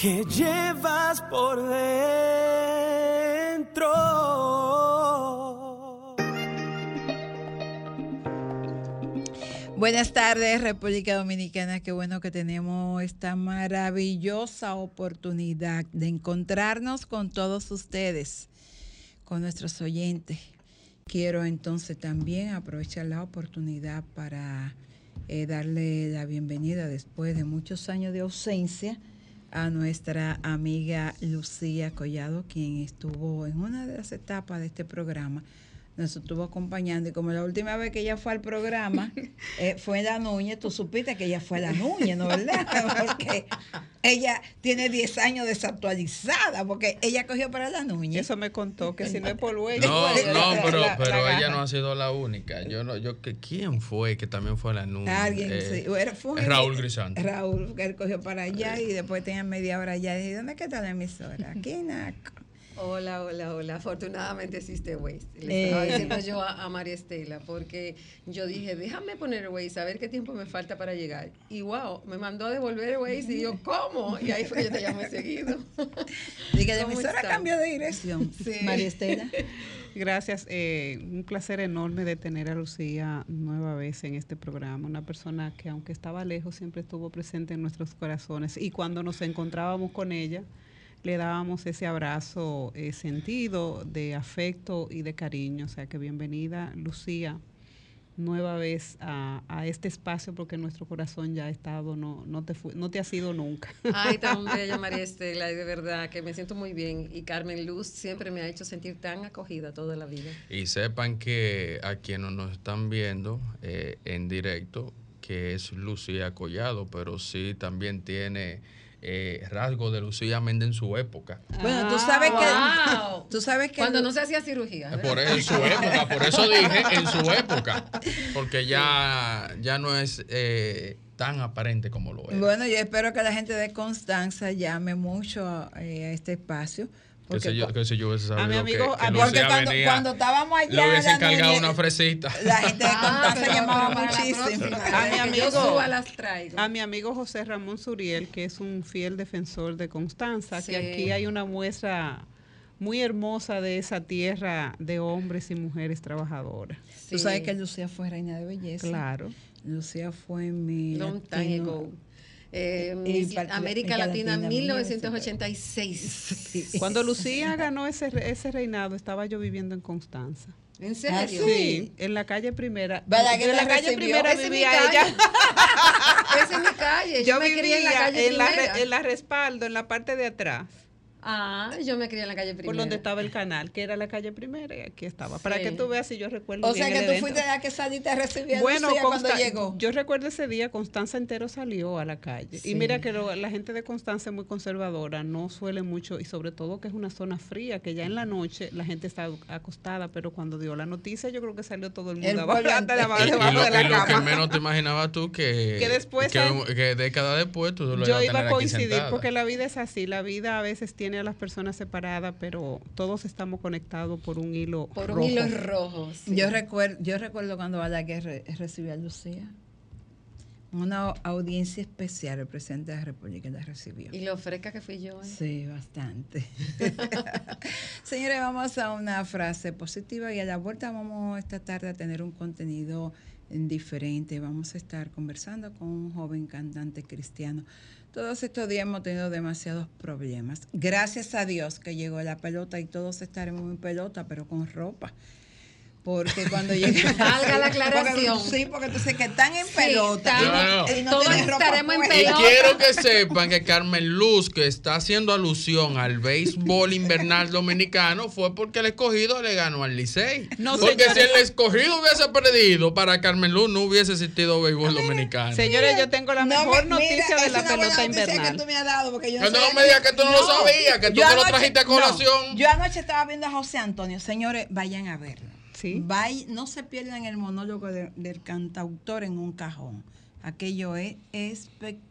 que llevas por dentro. Buenas tardes, República Dominicana. Qué bueno que tenemos esta maravillosa oportunidad de encontrarnos con todos ustedes, con nuestros oyentes. Quiero entonces también aprovechar la oportunidad para eh, darle la bienvenida después de muchos años de ausencia a nuestra amiga Lucía Collado, quien estuvo en una de las etapas de este programa. Nos estuvo acompañando y como la última vez que ella fue al programa eh, fue en la Núñez, tú supiste que ella fue la Núñez, ¿no verdad? Porque ella tiene 10 años desactualizada, porque ella cogió para la Núñez. Eso me contó, que si no es por Luis. No, no, pero, la- pero la ella no ha sido la única. Yo no, yo que quién fue que también fue la nube. Alguien, sí. Era- fue- Raúl Grisante. Raúl, que él cogió para allá y después tenía media hora allá. Y dije, ¿dónde está la emisora? Aquí, Naco. Hola, hola, hola. Afortunadamente existe Waze. Le Eh. estaba diciendo yo a, a María Estela, porque yo dije, déjame poner Waze, a ver qué tiempo me falta para llegar. Y wow, me mandó a devolver Waze y yo, ¿cómo? Y ahí fue que yo te llamé seguido. Dije, ¿Cómo emisora cambió de dirección. Sí. María Estela. Gracias, eh, un placer enorme de tener a Lucía nueva vez en este programa, una persona que aunque estaba lejos siempre estuvo presente en nuestros corazones y cuando nos encontrábamos con ella le dábamos ese abrazo eh, sentido de afecto y de cariño, o sea que bienvenida Lucía nueva vez a, a este espacio porque nuestro corazón ya ha estado, no, no, te, no te ha sido nunca. Ay, tan bella María Estela, y de verdad que me siento muy bien. Y Carmen Luz siempre me ha hecho sentir tan acogida toda la vida. Y sepan que a quienes nos están viendo eh, en directo, que es Lucía Collado, pero sí también tiene eh, rasgos de Lucía Méndez en su época. Bueno, tú sabes Wow. que. Tú sabes que. Cuando no se hacía cirugía. ¿verdad? Por en su época, por eso dije en su época, porque ya, ya no es eh, tan aparente como lo es. Bueno, yo espero que la gente de Constanza llame mucho eh, a este espacio. Que, Porque, si yo, que si yo hubiese sabido A mi amigo- que, que a- porque cuando, venía, cuando estábamos allá. le hubiese en la encargado Núñez, una fresita. La gente de Ah, Constanza llamaba muchísimo. A mi amigo- Yo. A mi amigo José Ramón Suriel, que es un fiel defensor de Constanza, Sí. que aquí hay una muestra muy hermosa de esa tierra de hombres y mujeres trabajadoras. Tú sabes que Lucía fue reina de belleza. Claro. Lucía fue mi. Long time ago. Eh, Y América América Latina, Latina, 1986. Cuando Lucía ganó ese, ese reinado, estaba yo viviendo en Constanza. ¿En Ah, serio? Sí, en la calle primera. ¿Verdad que en la calle recibió? primera vivía calle. ella. Esa es mi calle. Yo, Yo me crié en la vivía calle en la, primera. en la respaldo, en la parte de atrás, Ah, yo me crié en la calle primera. por donde estaba el canal, que era la calle primera, y aquí estaba. Para Sí. que tú veas si yo recuerdo O bien sea el que tú evento. fuiste la que saliste a recibir a Bueno, cuando llegó. yo recuerdo ese día, Constanza entero salió a la calle. Sí. Y mira que lo- la gente de Constanza es muy conservadora, no suele mucho, y sobre todo que es una zona fría, que ya en la noche la gente está acostada, pero cuando dio la noticia yo creo que salió todo el mundo El abajo, entero. debajo Y, lo, de la y lo que cama. menos te imaginabas tú que, Que después que, que décadas después tú lo Yo iba tener a coincidir porque la vida es así, la vida a veces tiene a las personas separadas, pero todos estamos conectados por un hilo Por un rojo. hilo rojo. sí. Yo recuerdo, yo recuerdo cuando Balaguer re- recibió a Lucía. Una audiencia especial, el presidente de la República la recibió. Y lo fresca que fui yo. ¿eh? Sí, bastante. Señores, vamos a una frase positiva y a la vuelta vamos esta tarde a tener un contenido diferente. Vamos a estar conversando con un joven cantante cristiano. Todos estos días hemos tenido demasiados problemas. Gracias a Dios que llegó la pelota y todos estaremos en pelota, pero con ropa. Porque cuando llegue Valga la aclaración. sí, porque entonces que están en Sí, pelota. estamos- y no todos estaremos en. Y quiero que sepan que Carmen Luz, que está haciendo alusión al béisbol invernal dominicano, fue porque el escogido le ganó al Licey. No, porque señores. si el escogido hubiese perdido, para Carmen Luz no hubiese existido béisbol dominicano. Señores, yo tengo la No mejor me- mira, noticia de la pelota que invernal. tú me has dado, porque yo Que tú no sabía me digas que tú no lo sabías, que tú Yo que lo trajiste a no, colación. yo anoche estaba viendo a José Antonio. Señores, vayan a verlo. Vay- no se pierdan el monólogo de- del cantautor en un cajón. Aquello es espectacular.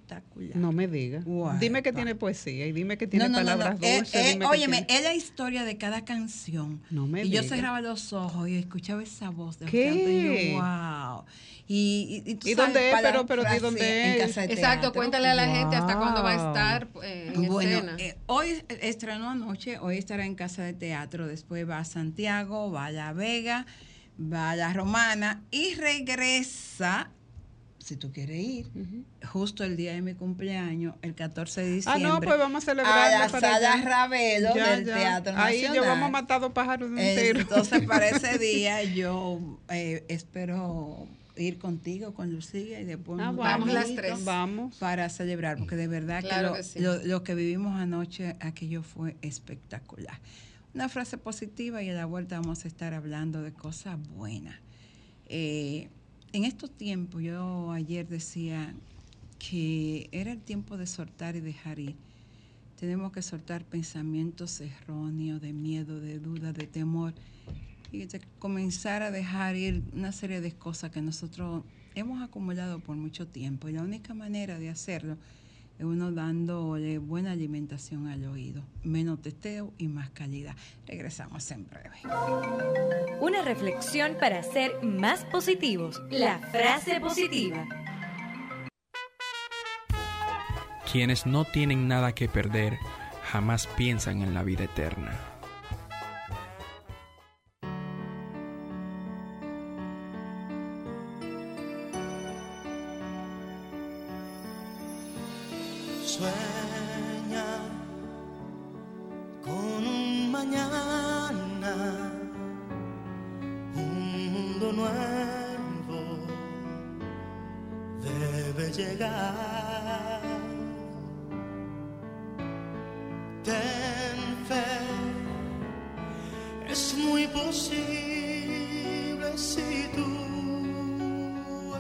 No me digas. Guau. Dime que tiene poesía y dime que tiene No, no, no, no. palabras Eh, dulces. eh, óyeme, tiene- es la historia de cada canción. No me y yo digas. cerraba los ojos y escuchaba esa voz de ¿Qué? Y yo, wow. Y, y, y tú ¿Y sabes, dónde es? Pero- pero ¿de frase dónde en es? casa de Exacto, teatro. cuéntale a la gente hasta cuándo va a estar eh, en Bueno, escena. eh, hoy estrenó anoche, hoy estará en casa de teatro, después va a Santiago, va a La Vega, va a La Romana y regresa, si tú quieres ir, justo el día de mi cumpleaños, el 14 de Ah, diciembre. no, pues vamos a a celebrarlo la para sala allá. Ravelo Ya, del ya. Teatro Ahí Nacional. yo vamos a matar dos pájaros de un tiro. Entonces, para ese día yo eh, espero ir contigo, con Lucía y después Ah, Vamos las tres. Vamos. para celebrar, porque de verdad Claro que, que lo, sí. lo- lo que vivimos anoche, aquello fue espectacular. Una frase positiva y a la vuelta vamos a estar hablando de cosas buenas. Eh, en estos tiempos, yo ayer decía que era el tiempo de soltar y dejar ir. Tenemos que soltar pensamientos erróneos de miedo, de duda, de temor y de comenzar a dejar ir una serie de cosas que nosotros hemos acumulado por mucho tiempo. Y la única manera de hacerlo es uno dándole buena alimentación al oído, menos teteo y más calidad. Regresamos en breve. Una reflexión para ser más positivos. La frase positiva. Quienes no tienen nada que perder jamás piensan en la vida eterna. Debe llegar. Ten fe, es muy posible si tú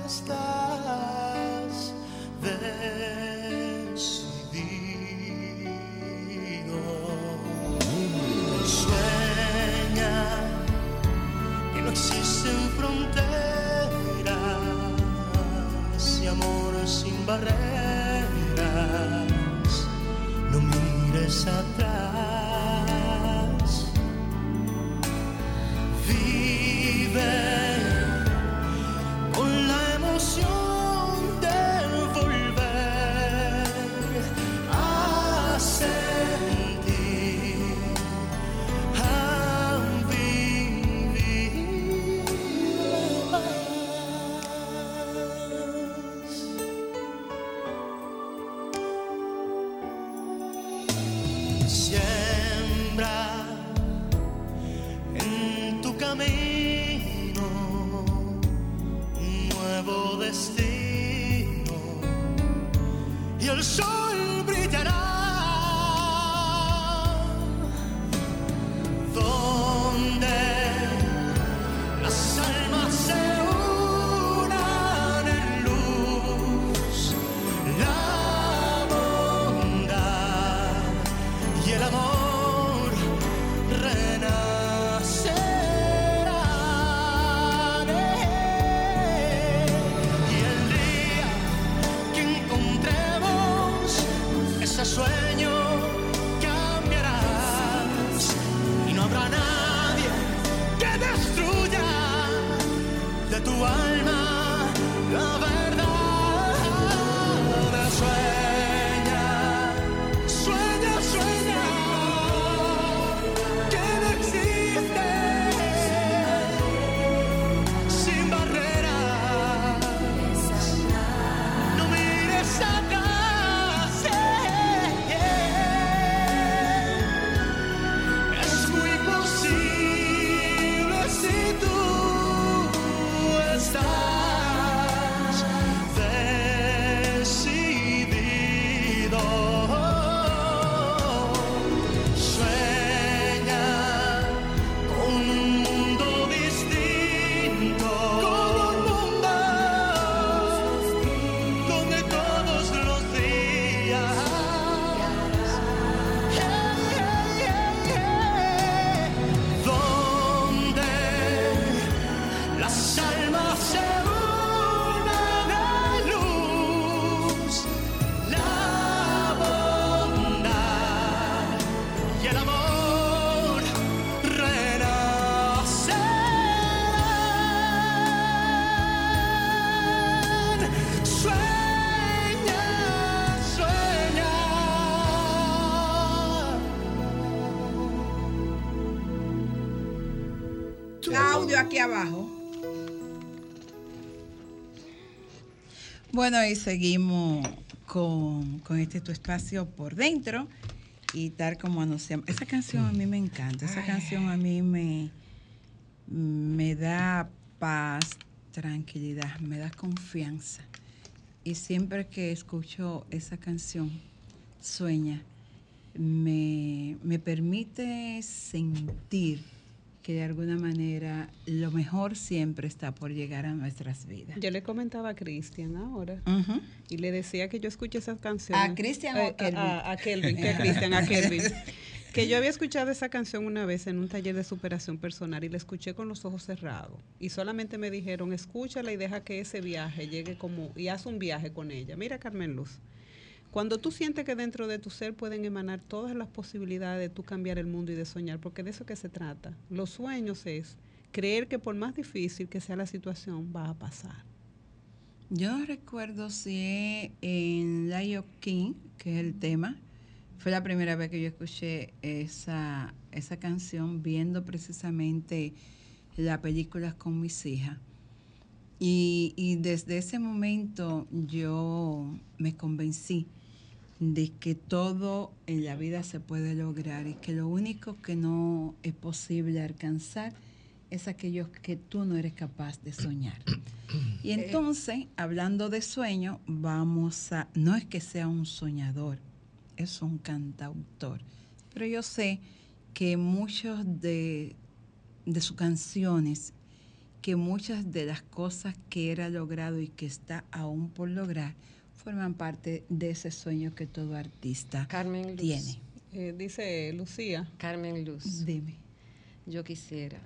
estás aquí abajo. Bueno, y seguimos con, con este tu espacio por dentro. Y tal como anunciamos. Esa canción a mí me encanta. Esa canción a mí me, me da paz, tranquilidad, me da confianza. Y siempre que escucho esa canción, Sueña, me, me permite sentir que de alguna manera lo mejor siempre está por llegar a nuestras vidas. Yo le comentaba a Cristian ahora y le decía que yo escuché esas canciones. ¿A Cristian o a Eh, Kelvin? A, a Kelvin, que a Cristian, a Kelvin. Que yo había escuchado esa canción una vez en un taller de superación personal y la escuché con los ojos cerrados. Y solamente me dijeron, escúchala y deja que ese viaje llegue como, y haz un viaje con ella. Mira, Carmen Luz, cuando tú sientes que dentro de tu ser pueden emanar todas las posibilidades de tú cambiar el mundo y de soñar, porque de eso que se trata. Los sueños es creer que por más difícil que sea la situación, va a pasar. Yo no recuerdo si en Lion King, que es el tema, fue la primera vez que yo escuché esa, esa canción viendo precisamente la película con mis hijas. Y, y desde ese momento yo me convencí de que todo en la vida se puede lograr y que lo único que no es posible alcanzar es aquello que tú no eres capaz de soñar. Y entonces, hablando de sueño, vamos a, no es que sea un soñador, es un cantautor, pero yo sé que muchos de, de sus canciones, que muchas de las cosas que ha logrado y que está aún por lograr, forman parte de ese sueño que todo artista Carmen Luz. tiene. Eh, dice Lucía, Carmen Luz. Dime, Yo quisiera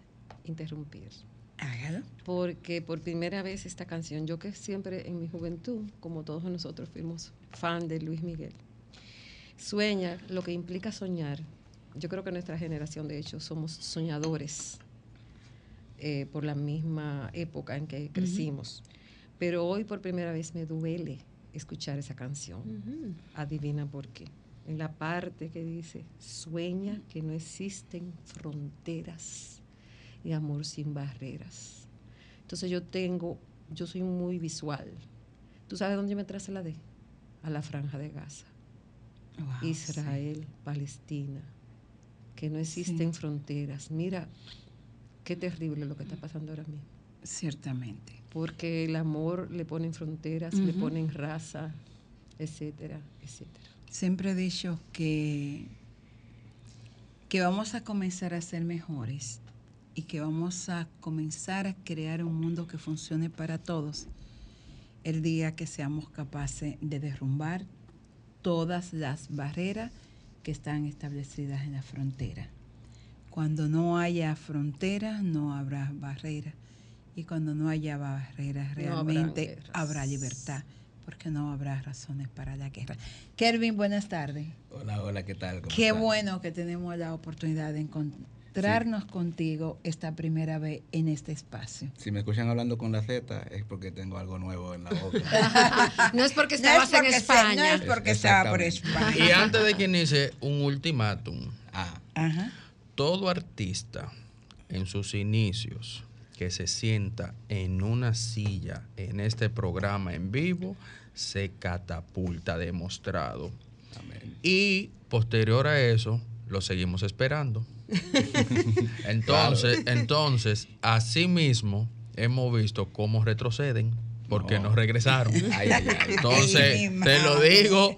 interrumpir. hágalo. Porque por primera vez esta canción, yo que siempre en mi juventud, como todos nosotros fuimos fan de Luis Miguel, sueña lo que implica soñar. Yo creo que nuestra generación, de hecho, somos soñadores eh, por la misma época en que crecimos. Pero hoy por primera vez me duele escuchar esa canción. Adivina por qué. En la parte que dice, sueña que no existen fronteras y amor sin barreras. Entonces yo tengo, yo soy muy visual. ¿Tú sabes dónde yo me trasladé? A la franja de Gaza. Wow, Israel, Palestina, que no existen Sí. fronteras. Mira, qué terrible lo que está pasando ahora mismo. Ciertamente. Porque el amor le ponen fronteras, le ponen raza, etcétera, etcétera. Siempre he dicho que, que vamos a comenzar a ser mejores y que vamos a comenzar a crear un mundo que funcione para todos el día que seamos capaces de derrumbar todas las barreras que están establecidas en la frontera. Cuando no haya fronteras, no habrá barreras. Y cuando no haya barreras, realmente habrá libertad, porque no habrá razones para la guerra. Kelvin, buenas tardes. Hola, hola, ¿qué tal? ¿Cómo Qué bueno que tenemos la oportunidad de encontrarnos contigo esta primera vez en este espacio. Si me escuchan hablando con la Z es porque tengo algo nuevo en la boca. No es porque No es estabas en España. no es porque estaba por. España. Y antes de que inicie, un ultimátum. ah, Ajá. Todo artista en sus inicios que se sienta en una silla en este programa en vivo se catapulta demostrado. amén. Y posterior a eso, lo seguimos esperando. entonces, entonces, así mismo hemos visto cómo retroceden porque no, No. regresaron. Ay, ay, ay. Entonces, te lo digo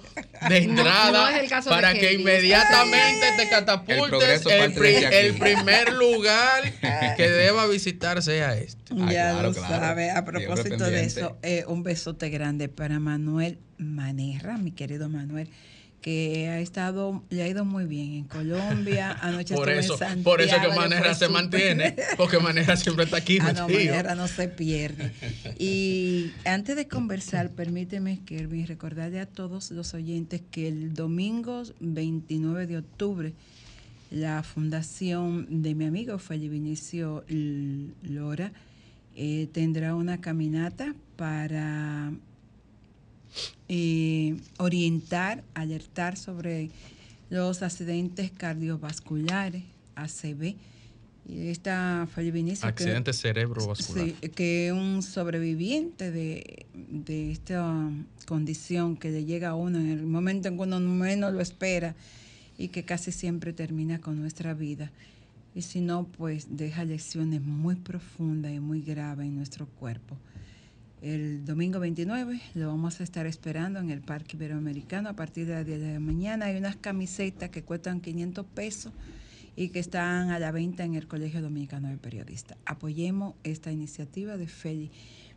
de entrada no es el caso de para que inmediatamente te catapultes. El, primer lugar que deba visitar sea este. Ya claro, lo claro. sabe. A propósito de eso, eh, un besote grande para Manuel Manerra, mi querido Manuel, que ha estado, le ha ido muy bien en Colombia. Anoche Por eso, en por eso que Santiago, Manera se mantiene, porque Manera siempre está aquí Ah, no. Manera no se pierde. Y antes de conversar, permíteme, Kelvin, recordarle a todos los oyentes que el domingo 29 de octubre, la fundación de mi amigo Felipe Vinicio Lora eh, tendrá una caminata para eh, orientar, alertar sobre los accidentes cardiovasculares, ACV, Y esta Fali Vinicio, que- Accidente cerebrovascular. Sí, que es un sobreviviente de, de esta condición que le llega a uno en el momento en que uno menos lo espera y que casi siempre termina con nuestra vida. Y si no, pues deja lecciones muy profundas y muy graves en nuestro cuerpo. El domingo 29 lo vamos a estar esperando en el Parque Iberoamericano a partir de las 10 de la mañana. Hay unas camisetas que cuestan 500 pesos y que están a la venta en el Colegio Dominicano de Periodistas. Apoyemos esta iniciativa de Feli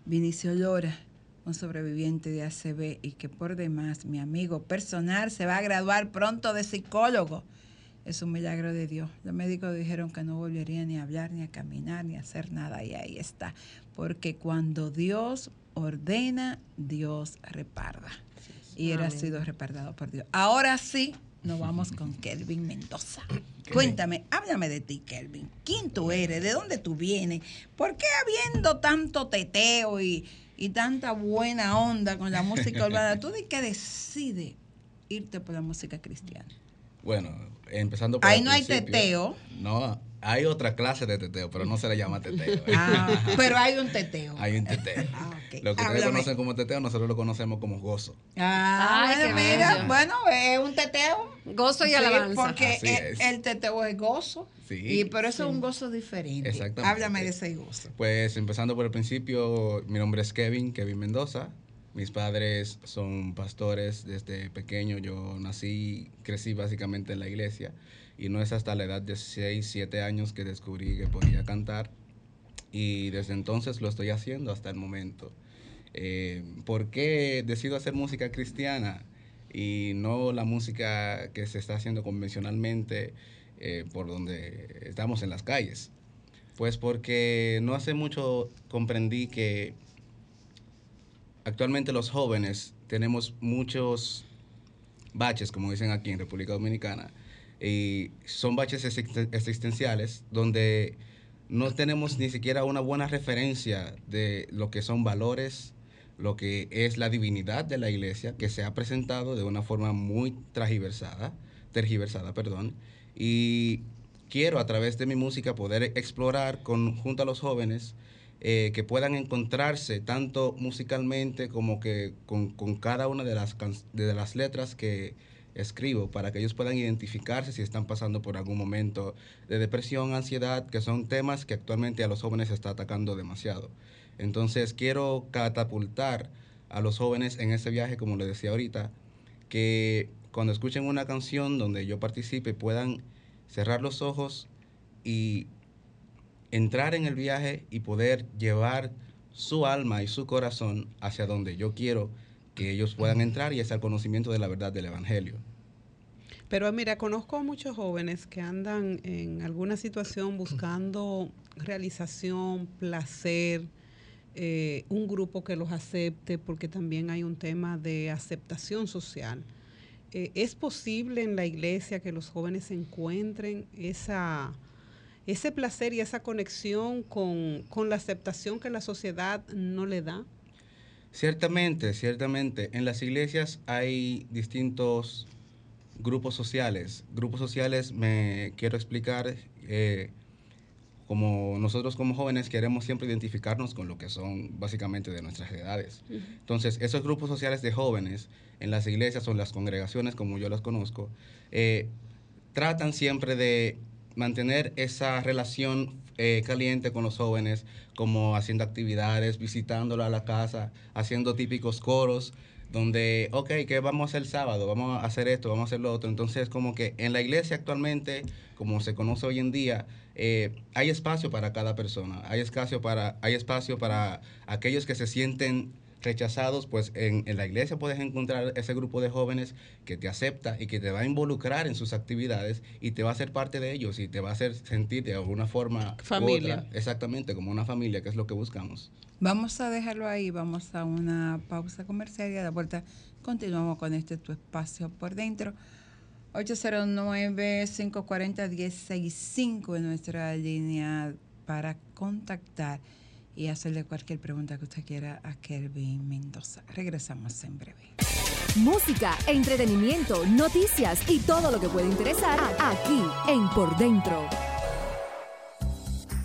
Vinicio Lora, un sobreviviente de ACB y que por demás, mi amigo personal, se va a graduar pronto de psicólogo. Es un milagro de Dios. Los médicos dijeron que no volvería ni a hablar, ni a caminar, ni a hacer nada. Y ahí está. Porque cuando Dios ordena, Dios reparda. Y él ha sido repardado por Dios. Ahora sí, nos vamos con Kelvin Mendoza. Cuéntame, háblame de ti, Kelvin. ¿Quién tú eres? ¿De dónde tú vienes? ¿Por qué habiendo tanto teteo y, y tanta buena onda con la música urbana, tú de qué decides irte por la música cristiana? Bueno, empezando por Ahí no hay teteo. No, hay otra clase de teteo, pero no se le llama teteo. Ah, pero hay un teteo. Hay un teteo. Ah. Lo que ustedes conocen como teteo, nosotros lo conocemos como gozo. Ah, Ay, bueno, qué mira, bueno, es un teteo. Gozo y Sí, alabanza. Porque el teteo es gozo. Sí. Y, pero eso es un gozo diferente. Exactamente. Háblame de ese gozo. Pues empezando por el principio, mi nombre es Kevin, Kevin Mendoza. Mis padres son pastores desde pequeño. Yo nací, crecí básicamente en la iglesia. Y no es hasta la edad de 6, 7 años que descubrí que podía cantar. Y desde entonces lo estoy haciendo hasta el momento. Eh, ¿Por qué decido hacer música cristiana y no la música que se está haciendo convencionalmente eh, por donde estamos en las calles? Pues porque no hace mucho comprendí que actualmente los jóvenes tenemos muchos baches, como dicen aquí en República Dominicana, y son baches existen- existenciales donde no tenemos ni siquiera una buena referencia de lo que son valores, lo que es la divinidad de la iglesia, que se ha presentado de una forma muy transversada, tergiversada, perdón, y quiero a través de mi música poder explorar con, junto a los jóvenes eh, que puedan encontrarse tanto musicalmente como que con, con cada una de las, de las letras que escribo para que ellos puedan identificarse si están pasando por algún momento de depresión, ansiedad, que son temas que actualmente a los jóvenes está atacando demasiado. Entonces quiero catapultar a los jóvenes en ese viaje, como les decía ahorita, que cuando escuchen una canción donde yo participe puedan cerrar los ojos y entrar en el viaje y poder llevar su alma y su corazón hacia donde yo quiero que ellos puedan entrar y es al conocimiento de la verdad del Evangelio. Pero mira, conozco a muchos jóvenes que andan en alguna situación buscando realización, placer, eh, un grupo que los acepte, porque también hay un tema de aceptación social. Eh, ¿Es posible en la iglesia que los jóvenes encuentren esa, ese placer y esa conexión con, con la aceptación que la sociedad no le da? Ciertamente, ciertamente, en las iglesias hay distintos grupos sociales. Grupos sociales, me quiero explicar, eh, como nosotros como jóvenes queremos siempre identificarnos con lo que son básicamente de nuestras edades. Entonces, esos grupos sociales de jóvenes en las iglesias o en las congregaciones, como yo las conozco, eh, tratan siempre de mantener esa relación eh, caliente con los jóvenes, como haciendo actividades, visitándolo a la casa, haciendo típicos coros, donde, ok, ¿qué vamos a hacer el sábado? Vamos a hacer esto, vamos a hacer lo otro. Entonces, como que en la iglesia actualmente, como se conoce hoy en día, eh, hay espacio para cada persona, hay espacio para, hay espacio para aquellos que se sienten rechazados, pues en, en la iglesia puedes encontrar ese grupo de jóvenes que te acepta y que te va a involucrar en sus actividades y te va a hacer parte de ellos y te va a hacer sentir de alguna forma u Familia. otra, exactamente como una familia, que es lo que buscamos. Vamos a dejarlo ahí, vamos a una pausa comercial y a la vuelta continuamos con este tu espacio por dentro. 809-540-1065 en nuestra línea para contactar y hacerle cualquier pregunta que usted quiera a Kelvin Mendoza. Regresamos en breve. Música, entretenimiento, noticias y todo lo que puede interesar aquí en Por Dentro.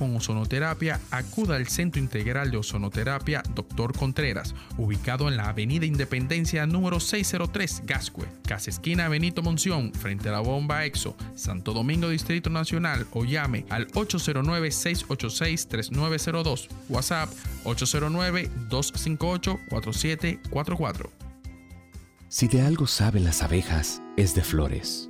con ozonoterapia, acuda al Centro Integral de Ozonoterapia Dr. Contreras, ubicado en la Avenida Independencia número 603, Gascue, Casa Esquina Benito Monción, frente a la bomba EXO, Santo Domingo Distrito Nacional o llame al 809-686-3902, WhatsApp 809-258-4744. Si de algo saben las abejas, es de flores.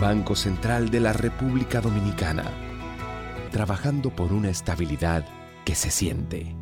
Banco Central de la República Dominicana. Trabajando por una estabilidad que se siente.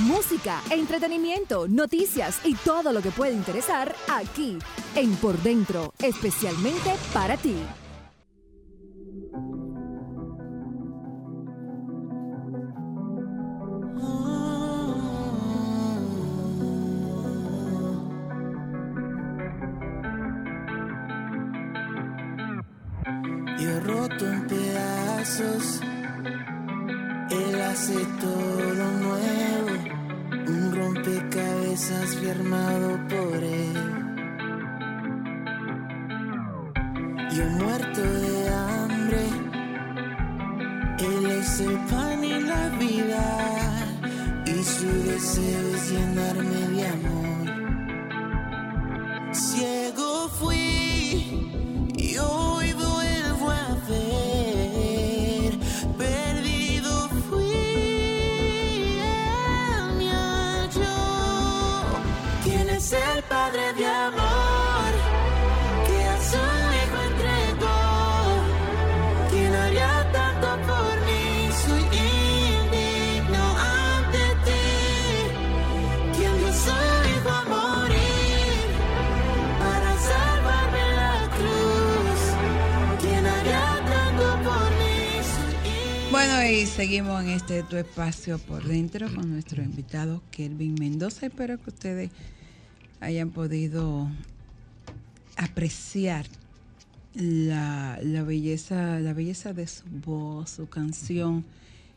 Música, entretenimiento, noticias y todo lo que puede interesar aquí en Por Dentro, especialmente para ti. Hace todo nuevo, un rompecabezas firmado por él. Yo muerto de hambre, él es el pan y la vida, y su deseo es llenarme de amor. Seguimos en este tu espacio por dentro con nuestro invitado Kelvin Mendoza. Espero que ustedes hayan podido apreciar la, la belleza, la belleza de su voz, su canción.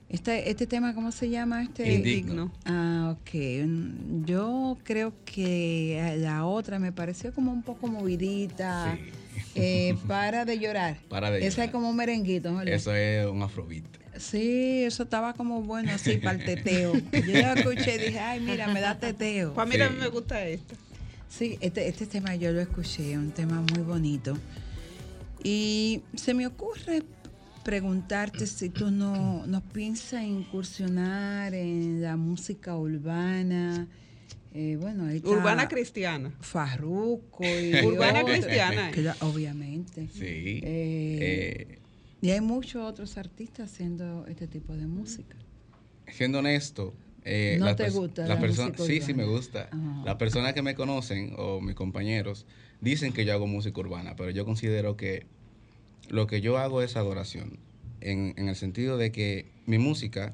Este, este tema, ¿cómo se llama? Este Indigno. Ah, ok. Yo creo que la otra me pareció como un poco movidita. Eh, para de llorar. Para de Esa es llorar. como un merenguito, ¿verdad? Eso es un afrobeat. Sí, eso estaba como bueno así para el teteo. Yo lo escuché y dije, ay, mira, me da teteo. Pues mira, a mí me gusta esta. Sí, este, este tema yo lo escuché, un tema muy bonito. Y se me ocurre preguntarte si tú no, no piensas incursionar en la música urbana. Eh, bueno, ahí está Urbana cristiana. Farruko y Urbana cristiana. Cla- obviamente. Sí. Eh, Eh, y hay muchos otros artistas haciendo este tipo de música. siendo honesto, eh, ¿No te gusta la música Sí, sí me gusta. Ajá. Las personas que me conocen o mis compañeros dicen que yo hago música urbana, pero yo considero que lo que yo hago es adoración. En, en el sentido de que mi música,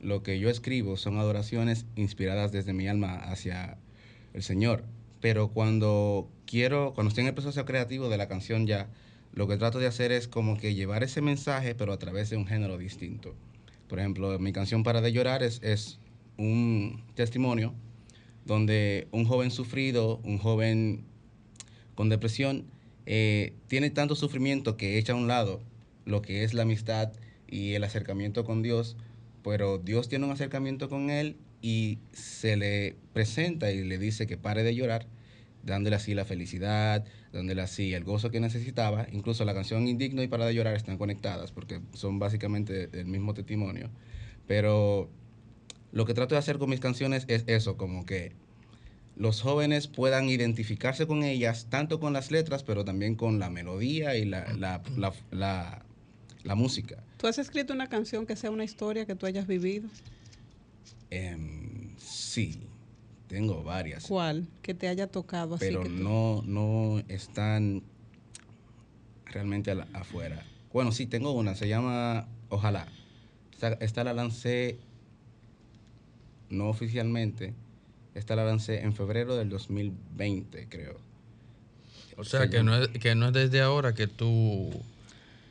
lo que yo escribo son adoraciones inspiradas desde mi alma hacia el Señor. Pero cuando quiero, cuando estoy en el proceso creativo de la canción ya, lo que trato de hacer es como que llevar ese mensaje, pero a través de un género distinto. Por ejemplo, mi canción Para de llorar es, es un testimonio donde un joven sufrido, un joven con depresión, eh, tiene tanto sufrimiento que echa a un lado lo que es la amistad y el acercamiento con Dios, pero Dios tiene un acercamiento con él y se le presenta y le dice que pare de llorar, dándole así la felicidad, dándole así el gozo que necesitaba. Incluso la canción Indigno y Para de llorar están conectadas porque son básicamente el mismo testimonio. Pero lo que trato de hacer con mis canciones es eso, como que los jóvenes puedan identificarse con ellas, tanto con las letras, pero también con la melodía y la, la, la, la, música. ¿Tú has escrito una canción que sea una historia que tú hayas vivido? Em, sí, tengo varias. ¿Cuál? Que te haya tocado así. Pero no, no están realmente afuera. Bueno, sí, tengo una, se llama Ojalá. esta la lancé no oficialmente esta la lancé en febrero del 2020, creo. O sea, que no, es, que no es desde ahora que tú...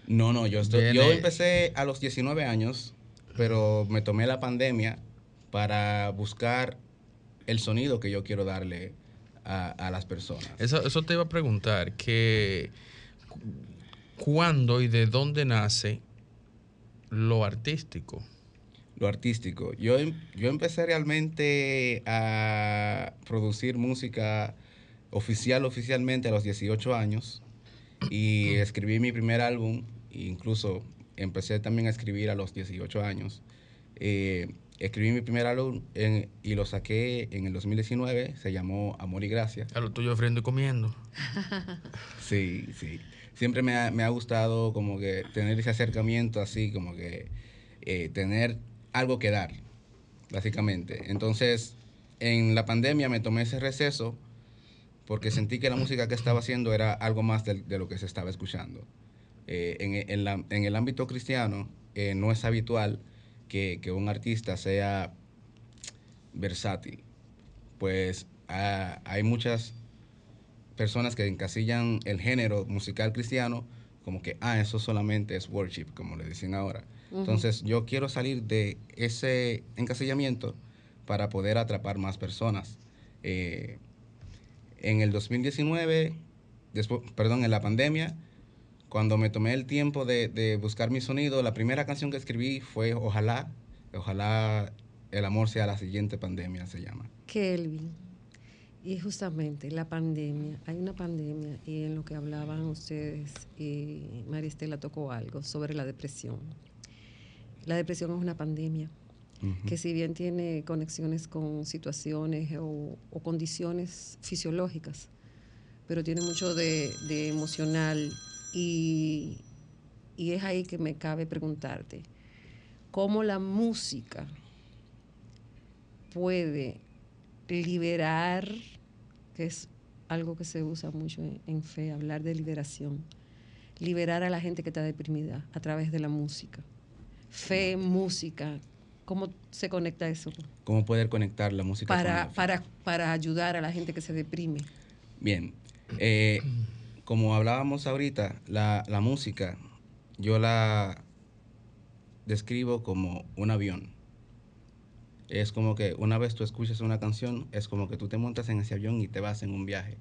No, no, yo, estoy, yo empecé a los 19 años, pero me tomé la pandemia para buscar el sonido que yo quiero darle a, las personas. Eso, eso te iba a preguntar, que cuándo y de dónde nace lo artístico lo artístico. Yo, em, yo empecé realmente a producir música oficial, oficialmente a los 18 años y escribí mi primer álbum, incluso empecé también a escribir a los 18 años. Eh, escribí mi primer álbum y lo saqué en el 2019, se llamó Amor y Gracia. A lo tuyo ofrendo y comiendo. sí, sí. Siempre me ha, me ha, gustado como que tener ese acercamiento así, como que eh, tener algo que dar, básicamente. Entonces, en la pandemia me tomé ese receso porque sentí que la música que estaba haciendo era algo más de, lo que se estaba escuchando. Eh, en, el ámbito cristiano eh, no es habitual que, un artista sea versátil, pues ah, hay muchas personas que encasillan el género musical cristiano como que, ah, eso solamente es worship, como le dicen ahora. Entonces yo quiero salir de ese encasillamiento para poder atrapar más personas. Eh, en el 2019, después, perdón, en la pandemia, cuando me tomé el tiempo de, buscar mi sonido, la primera canción que escribí fue Ojalá, ojalá el amor sea la siguiente pandemia, se llama. Kelvin. Y justamente la pandemia, hay una pandemia y en lo que hablaban ustedes, y Maristela tocó algo sobre la depresión. La depresión es una pandemia que si bien tiene conexiones con situaciones o, condiciones fisiológicas, pero tiene mucho de, emocional y, y es ahí que me cabe preguntarte, ¿cómo la música puede liberar, que es algo que se usa mucho en, fe, hablar de liberación, liberar a la gente que está deprimida a través de la música fe, música. ¿Cómo se conecta eso? ¿Cómo poder conectar la música para, para, para ayudar a la gente que se deprime? Bien, eh, como hablábamos ahorita, la, la música yo la describo como un avión. Es como que una vez tú escuchas una canción, es como que tú te montas en ese avión y te vas en un viaje.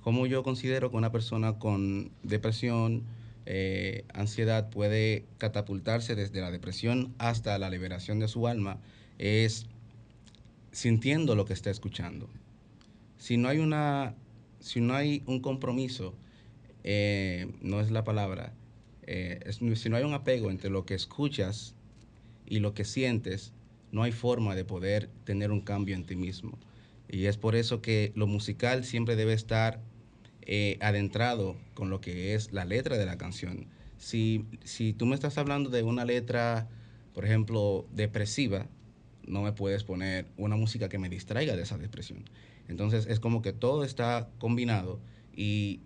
Como yo considero que una persona con depresión, eh, ansiedad puede catapultarse desde la depresión hasta la liberación de su alma es sintiendo lo que está escuchando. Si no hay una, si no hay un compromiso, eh, no es la palabra, eh, si no hay un apego entre lo que escuchas y lo que sientes, no hay forma de poder tener un cambio en ti mismo. Y es por eso que lo musical siempre debe estar eh, adentrado con lo que es la letra de la canción. Si, si tú me estás hablando de una letra, por ejemplo, depresiva, no me puedes poner una música que me distraiga de esa depresión. Entonces es como que todo está combinado y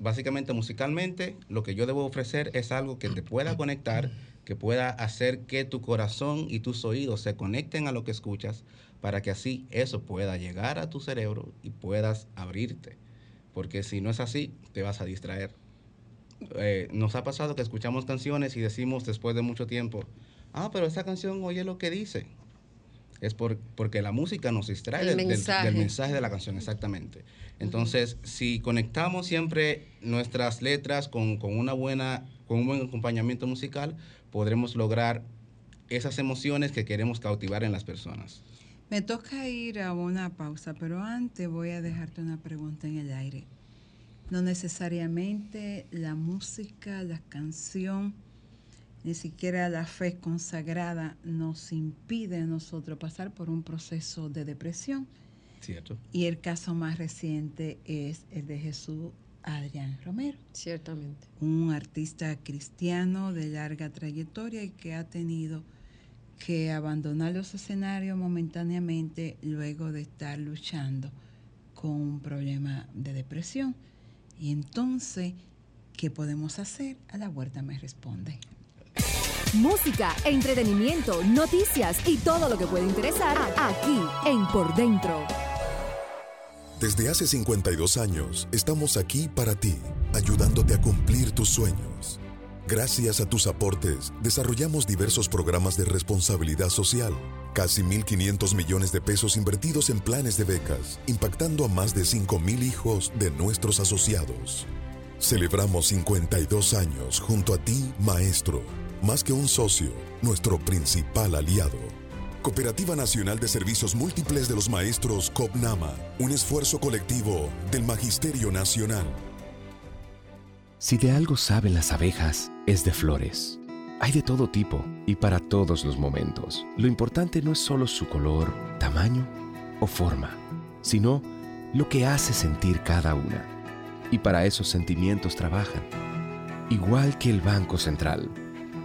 básicamente musicalmente lo que yo debo ofrecer es algo que te pueda conectar, que pueda hacer que tu corazón y tus oídos se conecten a lo que escuchas para que así eso pueda llegar a tu cerebro y puedas abrirte porque si no es así, te vas a distraer. Eh, nos ha pasado que escuchamos canciones y decimos después de mucho tiempo, ah, pero esa canción oye lo que dice. Es por, porque la música nos distrae del, del- mensaje. del mensaje de la canción, exactamente. Entonces, si conectamos siempre nuestras letras con, con una buena, con un buen acompañamiento musical, podremos lograr esas emociones que queremos cautivar en las personas. Me toca ir a una pausa, pero antes voy a dejarte una pregunta en el aire. No necesariamente la música, la canción, ni siquiera la fe consagrada nos impide a nosotros pasar por un proceso de depresión. ¿Cierto? Y el caso más reciente es el de Jesús Adrián Romero. Ciertamente. Un artista cristiano de larga trayectoria y que ha tenido que abandonar los escenarios momentáneamente luego de estar luchando con un problema de depresión. Y entonces, ¿qué podemos hacer? A la huerta me responde. Música, entretenimiento, noticias y todo lo que puede interesar aquí en Por Dentro. Desde hace 52 años estamos aquí para ti, ayudándote a cumplir tus sueños. Gracias a tus aportes, desarrollamos diversos programas de responsabilidad social, casi 1.500 millones de pesos invertidos en planes de becas, impactando a más de 5.000 hijos de nuestros asociados. Celebramos 52 años junto a ti, maestro, más que un socio, nuestro principal aliado. Cooperativa Nacional de Servicios Múltiples de los Maestros COPNAMA, un esfuerzo colectivo del Magisterio Nacional. Si de algo saben las abejas, es de flores. Hay de todo tipo y para todos los momentos. Lo importante no es solo su color, tamaño o forma, sino lo que hace sentir cada una. Y para esos sentimientos trabajan. Igual que el Banco Central,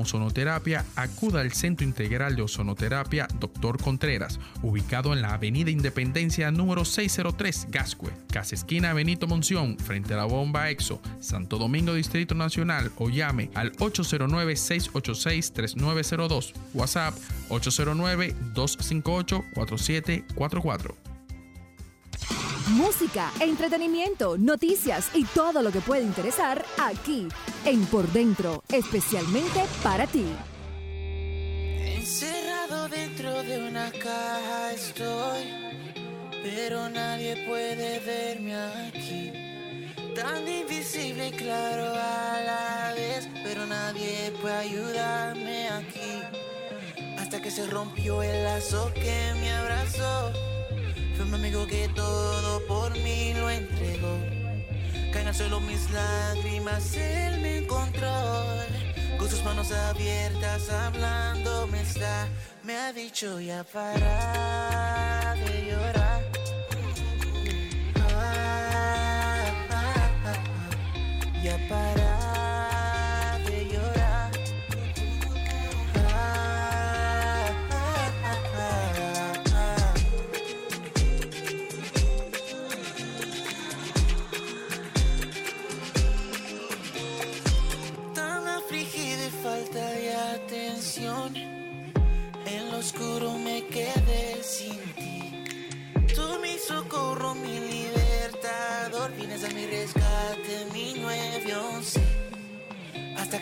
ozonoterapia, acuda al Centro Integral de Ozonoterapia Dr. Contreras, ubicado en la Avenida Independencia número 603, Gascue, Casa Esquina Benito Monción, frente a la bomba EXO, Santo Domingo Distrito Nacional, o llame al 809-686-3902, WhatsApp 809-258-4744. Música, entretenimiento, noticias y todo lo que puede interesar aquí en Por Dentro, especialmente para ti. Encerrado dentro de una caja estoy, pero nadie puede verme aquí. Tan invisible y claro a la vez, pero nadie puede ayudarme aquí. Hasta que se rompió el lazo que me abrazó. Fue un amigo que todo por mí lo entregó. Caen al suelo mis lágrimas, él me encontró. Con sus manos abiertas hablando me está. Me ha dicho ya para de llorar.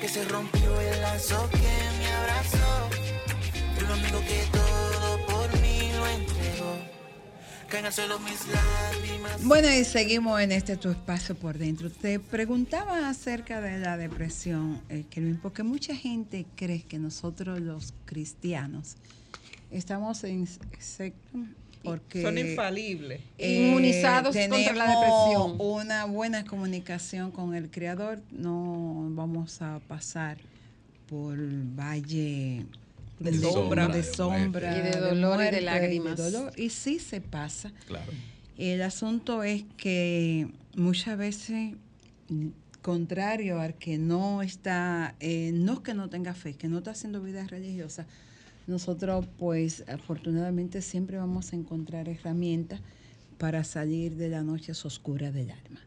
Que se rompió el lazo que me abrazó. El amigo que todo por mí lo entregó. Bueno, y seguimos en este tu espacio por dentro. Te preguntaba acerca de la depresión, eh, Kelvin, porque mucha gente cree que nosotros los cristianos estamos en, porque Son infalibles. eh, Inmunizados contra la depresión. Una buena comunicación con el creador, no vamos a pasar por valle De de sombra. de de sombra, muerte. Y de dolor y de lágrimas. dolor, y sí se pasa. Claro. El asunto es que muchas veces, contrario al que no está, eh, no es que no tenga fe, que no está haciendo vida religiosa, nosotros pues afortunadamente siempre vamos a encontrar herramientas para salir de las noches oscuras del alma.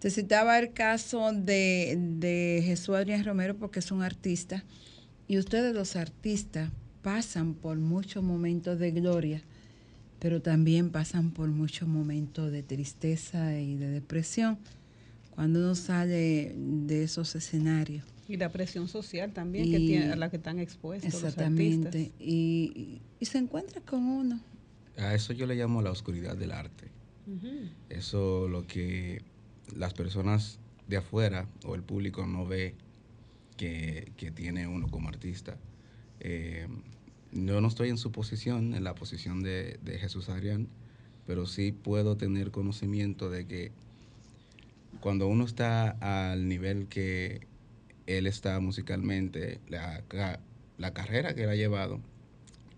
Te citaba el caso de, de Jesús Adrián Romero porque es un artista y ustedes los artistas pasan por muchos momentos de gloria, pero también pasan por muchos momentos de tristeza y de depresión cuando uno sale de esos escenarios. Y la presión social también que Y- tiene, a la que están expuestos los Exactamente. artistas. Y, y- y se encuentra con uno. A eso yo le llamo la oscuridad del arte. Ujú. Eso lo que las personas de afuera o el público no ve que, que tiene uno como artista. Eh, yo no estoy en su posición, en la posición de, de Jesús Adrián, pero sí puedo tener conocimiento de que cuando uno está al nivel que él está musicalmente, la, la carrera que él ha llevado,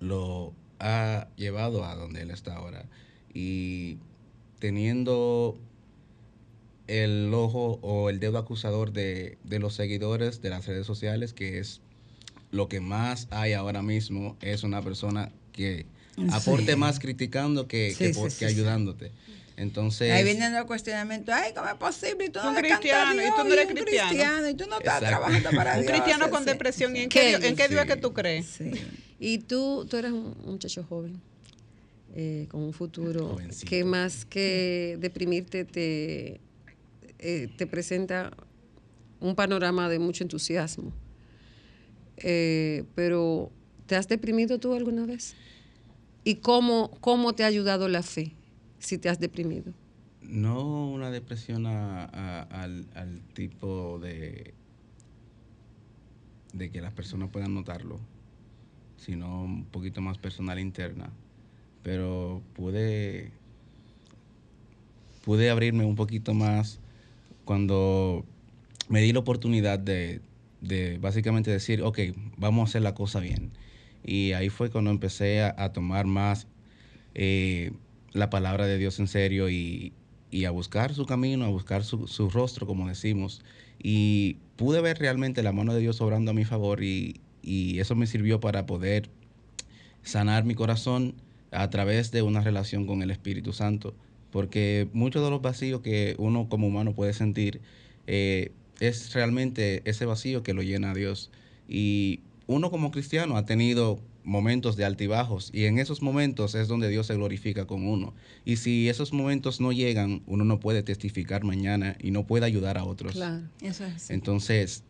lo ha llevado a donde él está ahora. Y teniendo el ojo o el dedo acusador de, de los seguidores de las redes sociales, que es lo que más hay ahora mismo, es una persona que aporte Sí. más criticando que, Sí, que, sí, por- sí, que ayudándote. Entonces, Ahí vienen los cuestionamientos. Ay, ¿cómo es posible? Y tú no Un le cristiano, y tú no eres un cristiano. y tú no estás Exacto. trabajando para Un Dios. cristiano con Sí, depresión. ¿Y en ¿Qué? en qué Dios es que tú crees? sí. Y tú, tú eres un muchacho joven, eh, con un futuro Jovencito. que más que deprimirte te, eh, te presenta un panorama de mucho entusiasmo. Eh, pero, ¿te has deprimido tú alguna vez? ¿Y cómo, cómo te ha ayudado la fe si te has deprimido? no una depresión al, al tipo de, de que las personas puedan notarlo, sino un poquito más personal interna. Pero pude, pude abrirme un poquito más cuando me di la oportunidad de, de básicamente decir, ok, vamos a hacer la cosa bien. Y ahí fue cuando empecé a, a tomar más eh, la palabra de Dios en serio y, y a buscar su camino, a buscar su, su rostro, como decimos. Y pude ver realmente la mano de Dios obrando a mi favor y, y eso me sirvió para poder sanar mi corazón a través de una relación con el Espíritu Santo. Porque muchos de los vacíos que uno como humano puede sentir eh, es realmente ese vacío que lo llena Dios. Y uno como cristiano ha tenido momentos de altibajos y en esos momentos es donde Dios se glorifica con uno. Y si esos momentos no llegan, uno no puede testificar mañana y no puede ayudar a otros. Claro. Eso es así. Entonces,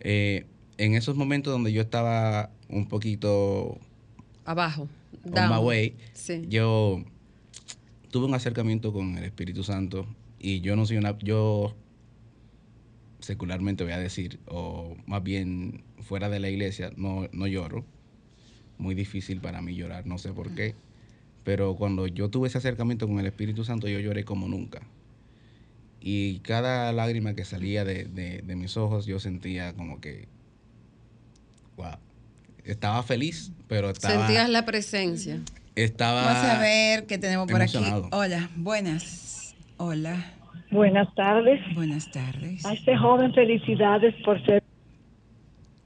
eh, en esos momentos donde yo estaba un poquito Abajo. on down. my way, Sí. yo tuve un acercamiento con el Espíritu Santo y yo no soy una, yo secularmente voy a decir, o más bien fuera de la iglesia, no, no lloro. Muy difícil para mí llorar, no sé por qué. Pero cuando yo tuve ese acercamiento con el Espíritu Santo, yo lloré como nunca. Y cada lágrima que salía de, de- de mis ojos, yo sentía como que, wow, estaba feliz, pero estaba... Sentías la presencia. estaba Vamos a ver qué tenemos por aquí. Hola, buenas. Hola, Buenas tardes. buenas tardes. A este joven felicidades por ser